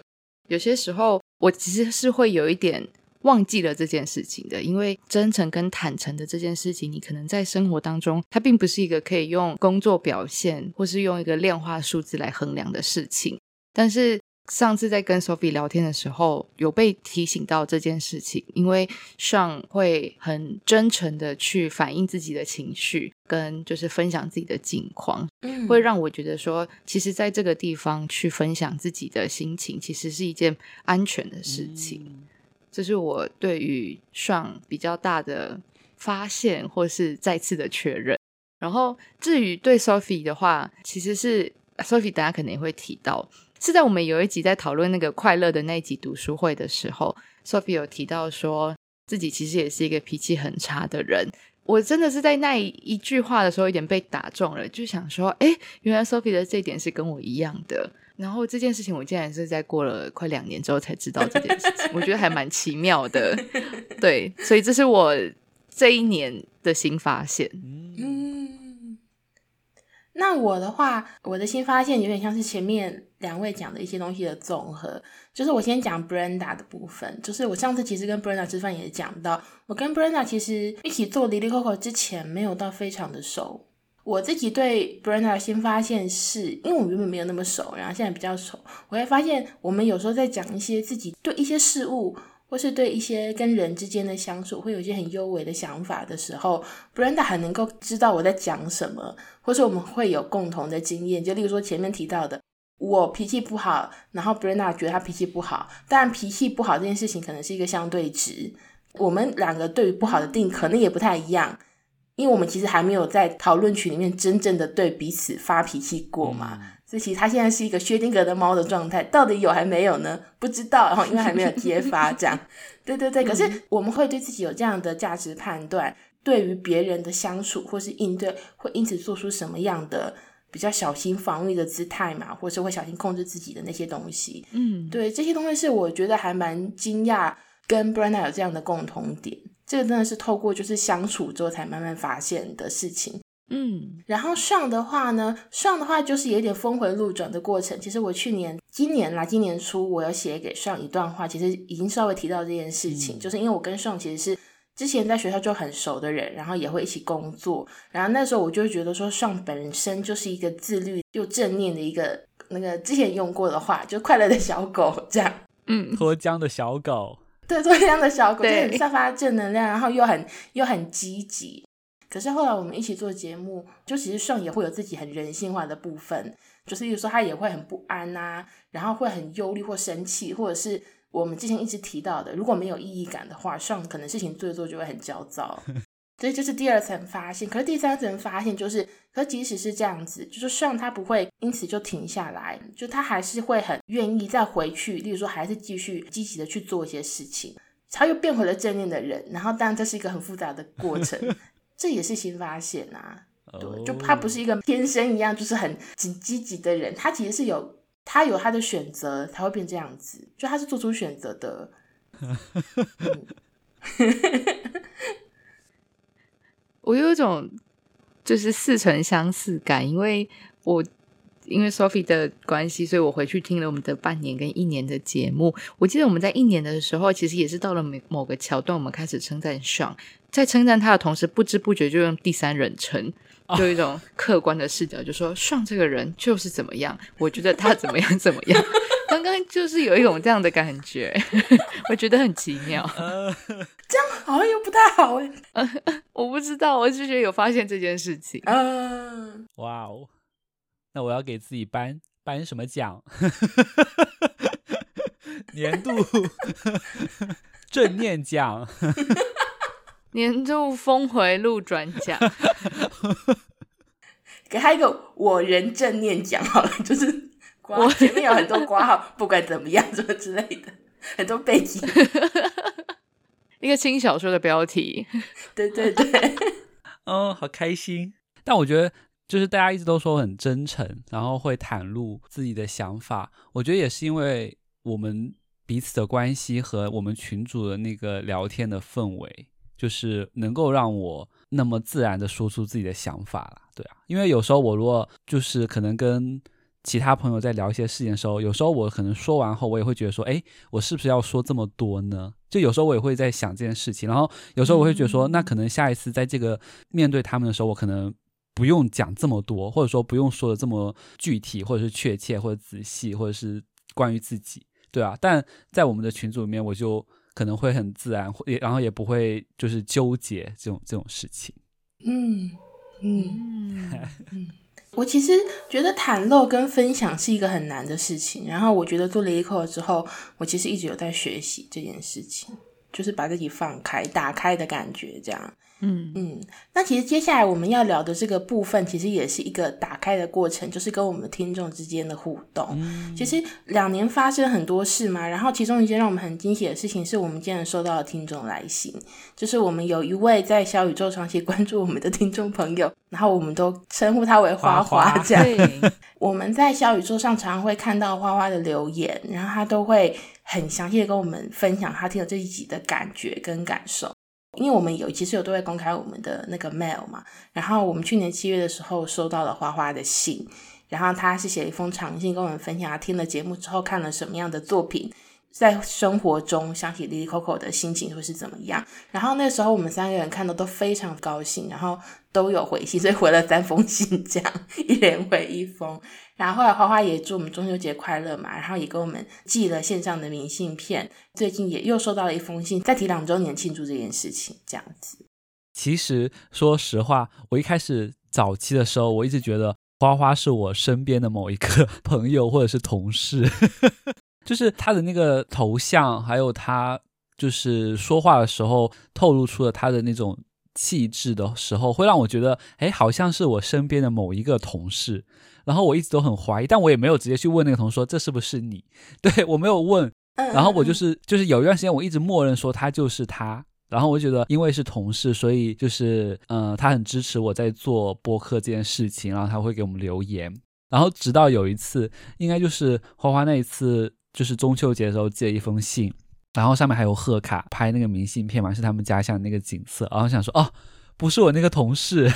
有些时候我其实是会有一点。忘记了这件事情的，因为真诚跟坦诚的这件事情，你可能在生活当中，它并不是一个可以用工作表现或是用一个量化数字来衡量的事情。但是上次在跟 Sophie 聊天的时候，有被提醒到这件事情，因为 Sean 会很真诚的去反映自己的情绪，跟就是分享自己的境况，嗯，会让我觉得说，其实在这个地方去分享自己的心情，其实是一件安全的事情。嗯这是我对于 Sean 比较大的发现，或是再次的确认。然后至于对 Sophie 的话，其实是 Sophie，大家可能也会提到，是在我们有一集在讨论那个快乐的那一集读书会的时候，Sophie 有提到说自己其实也是一个脾气很差的人。我真的是在那一句话的时候，有点被打中了，就想说，哎，原来 Sophie 的这一点是跟我一样的。然后这件事情，我竟然是在过了快两年之后才知道这件事情，我觉得还蛮奇妙的。对，所以这是我这一年的新发现。嗯，那我的话，我的新发现有点像是前面两位讲的一些东西的综合。就是我先讲 Brenda 的部分，就是我上次其实跟 Brenda 吃饭也讲到，我跟 Brenda 其实一起做 Lily Coco 之前没有到非常的熟。我自己对 Brenda 的新发现是，因为我原本没有那么熟，然后现在比较熟，我会发现我们有时候在讲一些自己对一些事物，或是对一些跟人之间的相处，会有一些很幽微的想法的时候，Brenda 很能够知道我在讲什么，或是我们会有共同的经验。就例如说前面提到的，我脾气不好，然后 Brenda 觉得他脾气不好，但脾气不好这件事情可能是一个相对值，我们两个对于不好的定义可能也不太一样。因为我们其实还没有在讨论群里面真正的对彼此发脾气过嘛，嗯、所以其实他现在是一个薛定谔的猫的状态，到底有还没有呢？不知道，然后因为还没有揭发这样，对对对。可是我们会对自己有这样的价值判断，对于别人的相处或是应对，会因此做出什么样的比较小心防御的姿态嘛，或是会小心控制自己的那些东西。嗯，对，这些东西是我觉得还蛮惊讶，跟 Brenda 有这样的共同点。这个真的是透过就是相处之后才慢慢发现的事情，嗯，然后 Sean 的话呢，Sean 的话就是有点峰回路转的过程。其实我去年、今年啦，今年初我有写给 Sean 一段话，其实已经稍微提到这件事情，嗯、就是因为我跟 Sean 其实是之前在学校就很熟的人，然后也会一起工作，然后那时候我就会觉得说，Sean 本身就是一个自律又正念的一个那个之前用过的话，就快乐的小狗这样，嗯，脱缰的小狗。对，做这样的小狗就很散发正能量，然后又很又很积极。可是后来我们一起做节目，就其实 Sean 也会有自己很人性化的部分，就是有时候他也会很不安啊，然后会很忧虑或生气，或者是我们之前一直提到的，如果没有意义感的话，Sean 可能事情做一做就会很焦躁。所以这是第二层发现，可是第三层发现就是，可即使是这样子，就是希望他不会因此就停下来，就他还是会很愿意再回去，例如说还是继续积极的去做一些事情。他又变回了正面的人，然后当然这是一个很复杂的过程，这也是新发现啊。对，就他不是一个天生一样就是很积积极的人，他其实是有他有他的选择才会变这样子，就他是做出选择的。嗯、我有一种就是似曾相似感，因为我。因为 Sophie 的关系，所以我回去听了我们的半年跟一年的节目。我记得我们在一年的时候，其实也是到了某某个桥段，我们开始称赞 Sean，在称赞他的同时，不知不觉就用第三人称，就一种客观的视角，就说 Sean 这个人就是怎么样，我觉得他怎么样怎么样。刚刚就是有一种这样的感觉，我觉得很奇妙。呃、这样好像又不太好哎、呃。我不知道，我只是觉得有发现这件事情。嗯、呃，哇哦。那我要给自己颁颁什么奖？年度正念奖，年度峰回路转奖，给他一个我人正念奖好了，就是我前面有很多括号，不管怎么样，什么之类的，很多背景，一个轻小说的标题，对 对对，哦，好开心，但我觉得。就是大家一直都说很真诚，然后会袒露自己的想法。我觉得也是因为我们彼此的关系和我们群组的那个聊天的氛围，就是能够让我那么自然的说出自己的想法了。对啊，因为有时候我如果就是可能跟其他朋友在聊一些事情的时候，有时候我可能说完后，我也会觉得说，哎，我是不是要说这么多呢？就有时候我也会在想这件事情，然后有时候我会觉得说，那可能下一次在这个面对他们的时候，我可能。不用讲这么多，或者说不用说的这么具体，或者是确切，或者仔细，或者是关于自己，对啊。但在我们的群组里面，我就可能会很自然，也然后也不会就是纠结这种这种事情。嗯嗯嗯，我其实觉得袒露跟分享是一个很难的事情。然后我觉得做了一课之后，我其实一直有在学习这件事情，就是把自己放开、打开的感觉，这样。嗯嗯，那其实接下来我们要聊的这个部分，其实也是一个打开的过程，就是跟我们听众之间的互动。嗯，其实两年发生很多事嘛，然后其中一件让我们很惊喜的事情，是我们竟然收到了听众来信，就是我们有一位在小宇宙长期关注我们的听众朋友，然后我们都称呼他为花花这样。对，我们在小宇宙上常常会看到花花的留言，然后他都会很详细的跟我们分享他听了这一集的感觉跟感受。因为我们有其实有都会公开我们的那个 mail 嘛，然后我们去年七月的时候收到了花花的信，然后他是写了一封长信跟我们分享他听了节目之后看了什么样的作品。在生活中想起 Lily Coco 的心情会是怎么样？然后那时候我们三个人看到都非常高兴，然后都有回信，所以回了三封信，这样 一连回一封。然后后来花花也祝我们中秋节快乐嘛，然后也给我们寄了线上的明信片。最近也又收到了一封信，在提两周年庆祝这件事情，这样子。其实说实话，我一开始早期的时候，我一直觉得花花是我身边的某一个 朋友或者是同事。就是他的那个头像，还有他就是说话的时候透露出了他的那种气质的时候，会让我觉得，哎，好像是我身边的某一个同事。然后我一直都很怀疑，但我也没有直接去问那个同事说这是不是你？对，我没有问。然后我就是就是有一段时间，我一直默认说他就是他。然后我觉得，因为是同事，所以就是嗯，他很支持我在做播客这件事情，然后他会给我们留言。然后直到有一次，应该就是花花那一次。就是中秋节的时候寄了一封信，然后上面还有贺卡，拍那个明信片嘛，是他们家乡那个景色。然后想说，哦，不是我那个同事，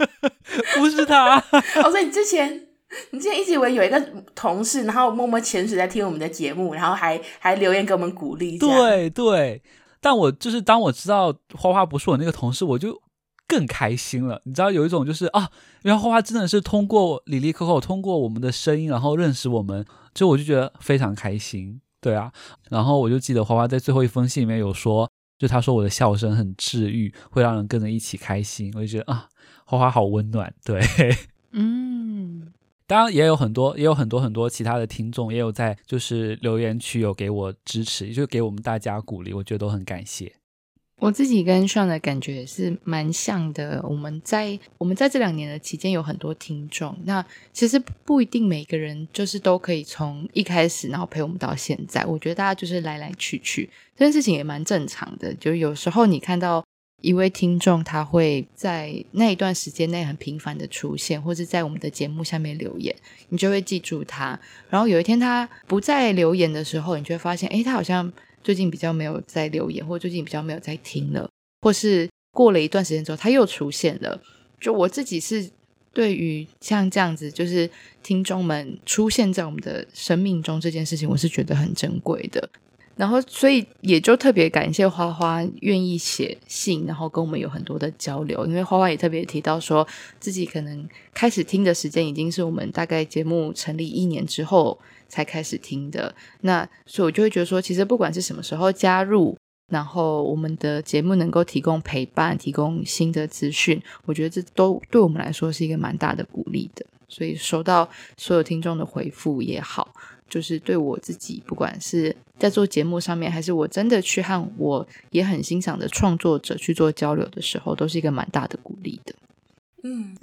不是他。哦，所以你之前，你之前一直以为有一个同事，然后默默潜水在听我们的节目，然后还还留言给我们鼓励。对对，但我就是当我知道花花不是我那个同事，我就更开心了。你知道有一种就是啊，原来花花真的是通过李丽、Coco，，通过我们的声音，然后认识我们。就我就觉得非常开心，对啊，然后我就记得花花在最后一封信里面有说，就他说我的笑声很治愈，会让人跟着一起开心，我就觉得啊，花花好温暖，对，嗯，当然也有很多，也有很多很多其他的听众也有在就是留言区有给我支持，也就给我们大家鼓励，我觉得都很感谢。我自己跟 Sean 的感觉也是蛮像的。我们在我们在这两年的期间有很多听众，那其实不一定每个人就是都可以从一开始然后陪我们到现在。我觉得大家就是来来去去，这件事情也蛮正常的。就有时候你看到一位听众，他会在那一段时间内很频繁的出现，或者在我们的节目下面留言，你就会记住他。然后有一天他不再留言的时候，你就会发现，诶，他好像。最近比较没有在留言，或最近比较没有在听了，或是过了一段时间之后他又出现了。就我自己是对于像这样子，就是听众们出现在我们的生命中这件事情，我是觉得很珍贵的。然后，所以也就特别感谢花花愿意写信，然后跟我们有很多的交流。因为花花也特别提到说，自己可能开始听的时间已经是我们大概节目成立一年之后。才开始听的，那所以我就会觉得说，其实不管是什么时候加入，然后我们的节目能够提供陪伴、提供新的资讯，我觉得这都对我们来说是一个蛮大的鼓励的。所以收到所有听众的回复也好，就是对我自己，不管是在做节目上面，还是我真的去和我也很欣赏的创作者去做交流的时候，都是一个蛮大的鼓励的。嗯，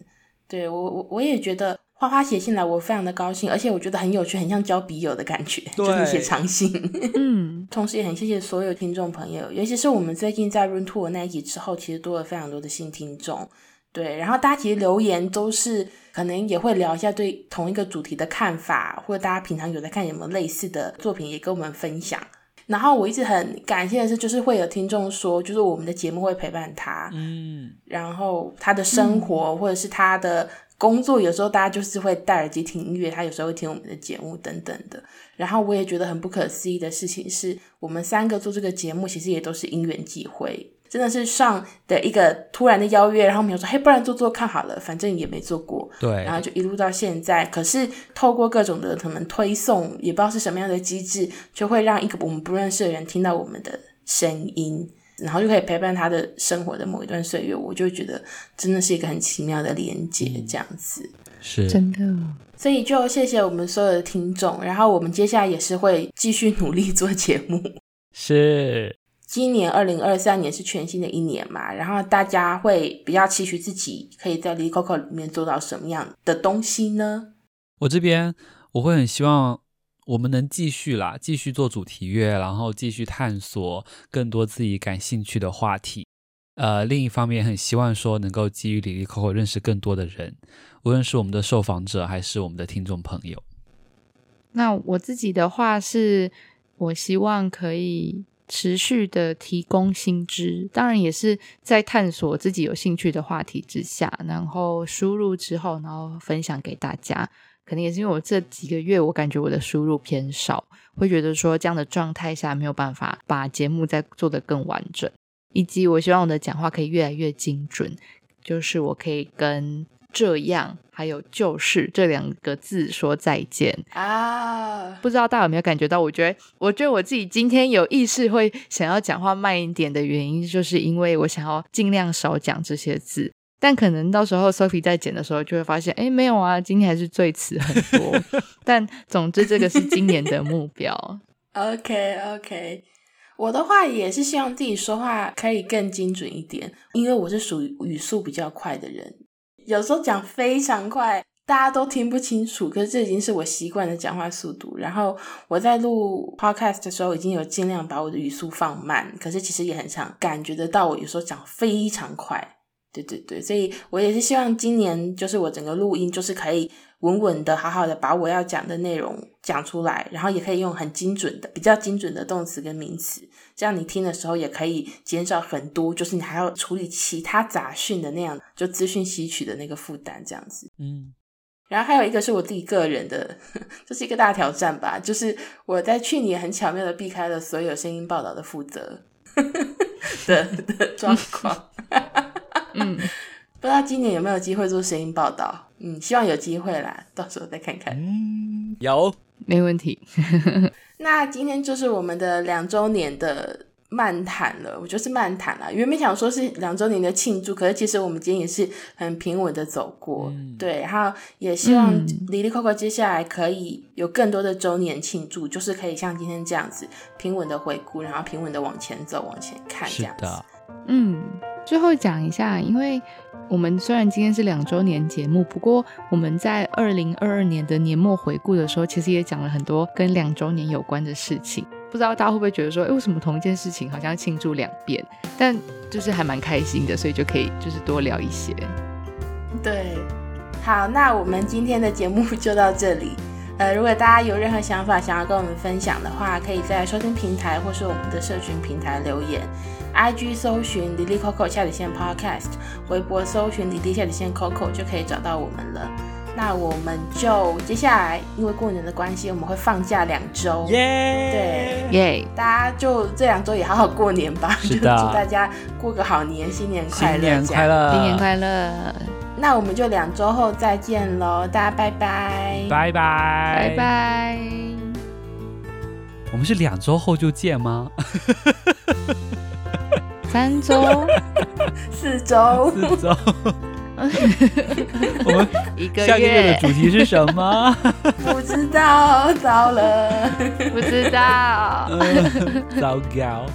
对，我我我也觉得。花花写信来，我非常的高兴，而且我觉得很有趣，很像交笔友的感觉，就是写长信。嗯，同时也很谢谢所有听众朋友，尤其是我们最近在 Run Tour 那一集之后，其实多了非常多的新听众。对，然后大家其实留言都是可能也会聊一下对同一个主题的看法，或者大家平常有在看有没有类似的作品，也跟我们分享。然后我一直很感谢的是，就是会有听众说，就是我们的节目会陪伴他，嗯，然后他的生活、嗯、或者是他的。工作有时候大家就是会戴耳机听音乐，他有时候会听我们的节目等等的。然后我也觉得很不可思议的事情是，我们三个做这个节目其实也都是因缘际会，真的是上的一个突然的邀约，然后我们就说，嘿，不然做做看好了，反正也没做过。对。然后就一路到现在，可是透过各种的可能推送，也不知道是什么样的机制，就会让一个我们不认识的人听到我们的声音。然后就可以陪伴他的生活的某一段岁月，我就觉得真的是一个很奇妙的连接，这样子是真的。所以就谢谢我们所有的听众，然后我们接下来也是会继续努力做节目。是，今年二零二三年是全新的一年嘛，然后大家会比较期许自己可以在 Lily Coco 里面做到什么样的东西呢？我这边我会很希望。我们能继续啦，继续做主题乐，然后继续探索更多自己感兴趣的话题。呃，另一方面，很希望说能够基于 Lily Coco 认识更多的人，无论是我们的受访者还是我们的听众朋友。那我自己的话是，我希望可以持续的提供新知，当然也是在探索自己有兴趣的话题之下，然后输入之后，然后分享给大家。可能也是因为我这几个月，我感觉我的输入偏少，会觉得说这样的状态下没有办法把节目再做得更完整，以及我希望我的讲话可以越来越精准，就是我可以跟这样还有就是这两个字说再见啊！不知道大家有没有感觉到？我觉得，我觉得我自己今天有意识会想要讲话慢一点的原因，就是因为我想要尽量少讲这些字。但可能到时候 Sophie 在剪的时候就会发现，哎，没有啊，今天还是最迟很多。但总之，这个是今年的目标。OK OK，我的话也是希望自己说话可以更精准一点，因为我是属于语速比较快的人，有时候讲非常快，大家都听不清楚。可是这已经是我习惯的讲话速度。然后我在录 Podcast 的时候，已经有尽量把我的语速放慢，可是其实也很常感觉得到，我有时候讲非常快。对对对，所以我也是希望今年就是我整个录音就是可以稳稳的、好好的把我要讲的内容讲出来，然后也可以用很精准的、比较精准的动词跟名词，这样你听的时候也可以减少很多，就是你还要处理其他杂讯的那样就资讯吸取的那个负担，这样子。嗯，然后还有一个是我自己个人的，这是一个大挑战吧，就是我在去年很巧妙的避开了所有声音报道的负责 的的状况。嗯，不知道今年有没有机会做声音报道？嗯，希望有机会啦，到时候再看看。嗯，有，没问题。那今天就是我们的两周年的漫谈了，我就是漫谈了。原本想说是两周年的庆祝，可是其实我们今天也是很平稳的走过。嗯、对，然后也希望 Lily Coco 接下来可以有更多的周年庆祝，就是可以像今天这样子平稳的回顾，然后平稳的往前走，往前看这样子。嗯，最后讲一下，因为我们虽然今天是两周年节目，不过我们在二零二二年的年末回顾的时候，其实也讲了很多跟两周年有关的事情。不知道大家会不会觉得说，哎，为什么同一件事情好像庆祝两遍？但就是还蛮开心的，所以就可以就是多聊一些。对，好，那我们今天的节目 就到这里。呃，如果大家有任何想法想要跟我们分享的话，可以在收听平台或是我们的社群平台留言。IG 搜寻哩哩扣扣下底线 Podcast，微博搜寻哩哩下底线 Coco 就可以找到我们了。那我们就接下来，因为过年的关系，我们会放假两周。耶，对，耶，大家就这两周也好好过年吧。是的，祝大家过个好年，新年快乐，新年快乐，新年快乐。那我们就两周后再见喽，大家拜拜，拜拜，拜拜。我们是两周后就见吗？三周，四周，四周。我们一个下个月的主题是什么？不知道，糟了，不知道，糟糕。